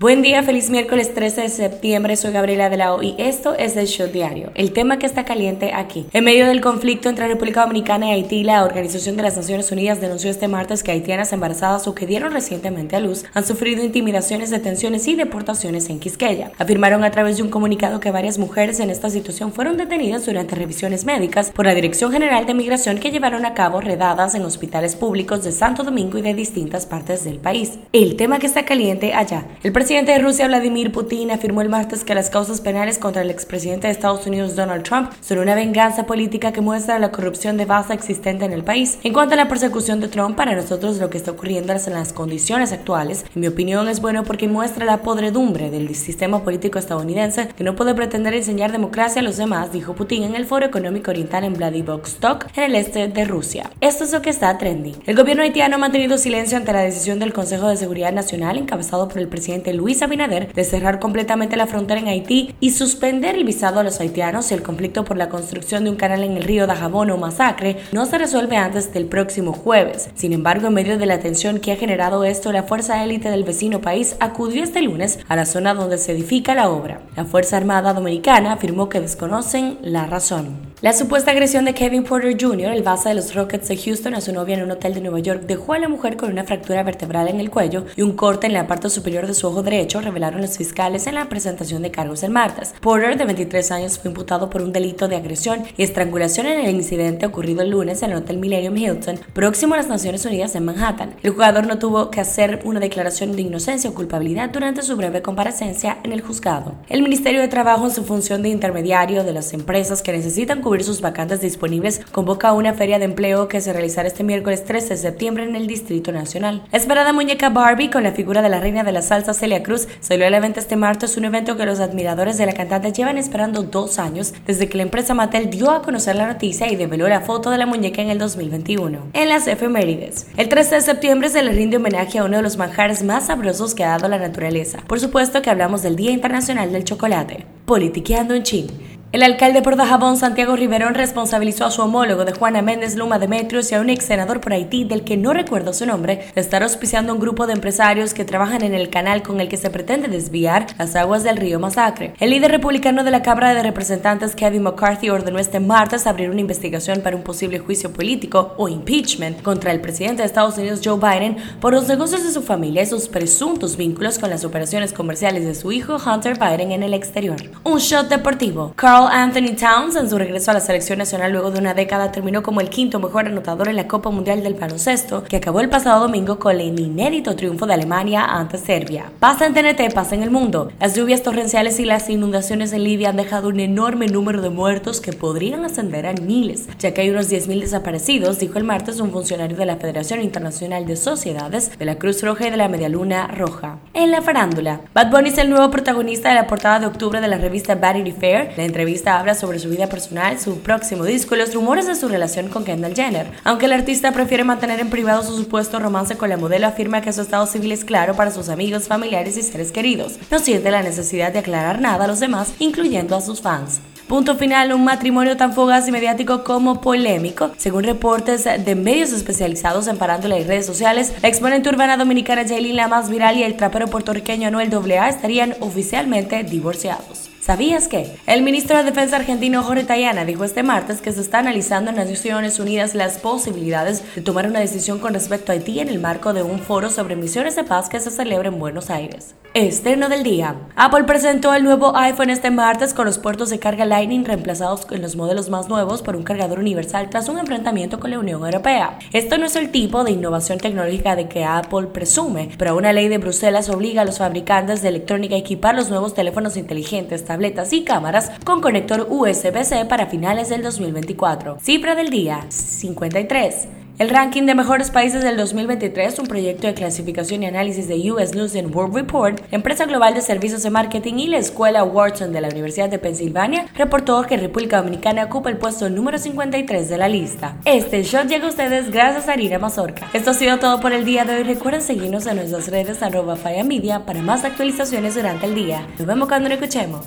Buen día, feliz miércoles 13 de septiembre. Soy Gabriela de la O y esto es el Show Diario. El tema que está caliente aquí. En medio del conflicto entre República Dominicana y Haití, la Organización de las Naciones Unidas denunció este martes que haitianas embarazadas o que dieron recientemente a luz han sufrido intimidaciones, detenciones y deportaciones en Quisqueya. Afirmaron a través de un comunicado que varias mujeres en esta situación fueron detenidas durante revisiones médicas por la Dirección General de Migración que llevaron a cabo redadas en hospitales públicos de Santo Domingo y de distintas partes del país. El tema que está caliente allá. Presidente de Rusia, Vladimir Putin, afirmó el martes que las causas penales contra el expresidente de Estados Unidos, Donald Trump, son una venganza política que muestra la corrupción de base existente en el país. En cuanto a la persecución de Trump, para nosotros lo que está ocurriendo en las condiciones actuales, en mi opinión, es bueno porque muestra la podredumbre del sistema político estadounidense que no puede pretender enseñar democracia a los demás, dijo Putin en el Foro Económico Oriental en Vladivostok, en el este de Rusia. Esto es lo que está trending. El gobierno haitiano ha mantenido silencio ante la decisión del Consejo de Seguridad Nacional encabezado por el presidente Luis Abinader de cerrar completamente la frontera en Haití y suspender el visado a los haitianos si el conflicto por la construcción de un canal en el río Dajabón o masacre no se resuelve antes del próximo jueves. Sin embargo, en medio de la tensión que ha generado esto, la fuerza élite del vecino país acudió este lunes a la zona donde se edifica la obra. La Fuerza Armada Dominicana afirmó que desconocen la razón. La supuesta agresión de Kevin Porter Jr., el base de los Rockets de Houston, a su novia en un hotel de Nueva York, dejó a la mujer con una fractura vertebral en el cuello y un corte en la parte superior de su ojo derecho, revelaron los fiscales en la presentación de cargos el martes. Porter, de 23 años, fue imputado por un delito de agresión y estrangulación en el incidente ocurrido el lunes en el Hotel Millennium Hilton, próximo a las Naciones Unidas en Manhattan. El jugador no tuvo que hacer una declaración de inocencia o culpabilidad durante su breve comparecencia en el juzgado. El Ministerio de Trabajo, en su función de intermediario de las empresas que necesitan sus vacantes disponibles, convoca una feria de empleo que se realizará este miércoles 13 de septiembre en el Distrito Nacional. Esperada muñeca Barbie con la figura de la reina de la salsa Celia Cruz salió a la venta este martes, un evento que los admiradores de la cantante llevan esperando dos años desde que la empresa Mattel dio a conocer la noticia y develó la foto de la muñeca en el 2021. En las efemérides, el 13 de septiembre se le rinde homenaje a uno de los manjares más sabrosos que ha dado la naturaleza. Por supuesto que hablamos del Día Internacional del Chocolate. Politiqueando en. El alcalde por Dajabón, Santiago Riverón, responsabilizó a su homólogo de Juana Méndez Luma Demetrios y a un ex senador por Haití, del que no recuerdo su nombre, de estar auspiciando un grupo de empresarios que trabajan en el canal con el que se pretende desviar las aguas del río Masacre. El líder republicano de la Cámara de Representantes, Kevin McCarthy, ordenó este martes abrir una investigación para un posible juicio político o impeachment contra el presidente de Estados Unidos, Joe Biden, por los negocios de su familia y sus presuntos vínculos con las operaciones comerciales de su hijo Hunter Biden en el exterior. Un shot deportivo. Anthony Towns, en su regreso a la selección nacional luego de una década, terminó como el quinto mejor anotador en la Copa Mundial del Baloncesto, que acabó el pasado domingo con el inédito triunfo de Alemania ante Serbia. Pasa en TNT, pasa en el mundo. Las lluvias torrenciales y las inundaciones en Libia han dejado un enorme número de muertos que podrían ascender a miles, ya que hay unos 10.000 desaparecidos, dijo el martes un funcionario de la Federación Internacional de Sociedades, de la Cruz Roja y de la Media Luna Roja. En la farándula, Bad Bunny es el nuevo protagonista de la portada de octubre de la revista Vanity Fair. La entrevista habla sobre su vida personal, su próximo disco y los rumores de su relación con Kendall Jenner. Aunque el artista prefiere mantener en privado su supuesto romance con la modelo, afirma que su estado civil es claro para sus amigos, familiares y seres queridos. No siente la necesidad de aclarar nada a los demás, incluyendo a sus fans. Punto final, un matrimonio tan fugaz y mediático como polémico. Según reportes de medios especializados en parándula y redes sociales, la exponente urbana dominicana Jaylin, la más viral, y el trapero puertorriqueño Anuel AA estarían oficialmente divorciados. ¿Sabías que? El ministro de Defensa argentino Jorge Tayana dijo este martes que se está analizando en las Naciones Unidas las posibilidades de tomar una decisión con respecto a Haití en el marco de un foro sobre misiones de paz que se celebra en Buenos Aires. Estreno del día. Apple presentó el nuevo iPhone este martes con los puertos de carga Lightning reemplazados en los modelos más nuevos por un cargador universal tras un enfrentamiento con la Unión Europea. Esto no es el tipo de innovación tecnológica de que Apple presume, pero una ley de Bruselas obliga a los fabricantes de electrónica a equipar los nuevos teléfonos inteligentes, tabletas y cámaras con conector USB-C para finales del 2024. Cifra del día, 53. El ranking de mejores países del 2023, un proyecto de clasificación y análisis de US News and World Report, empresa global de servicios de marketing y la escuela Wharton de la Universidad de Pensilvania, reportó que República Dominicana ocupa el puesto número 53 de la lista. Este shot llega a ustedes gracias a Irina Mazorca. Esto ha sido todo por el día de hoy. Recuerden seguirnos en nuestras redes arroba Media para más actualizaciones durante el día. Nos vemos cuando nos escuchemos.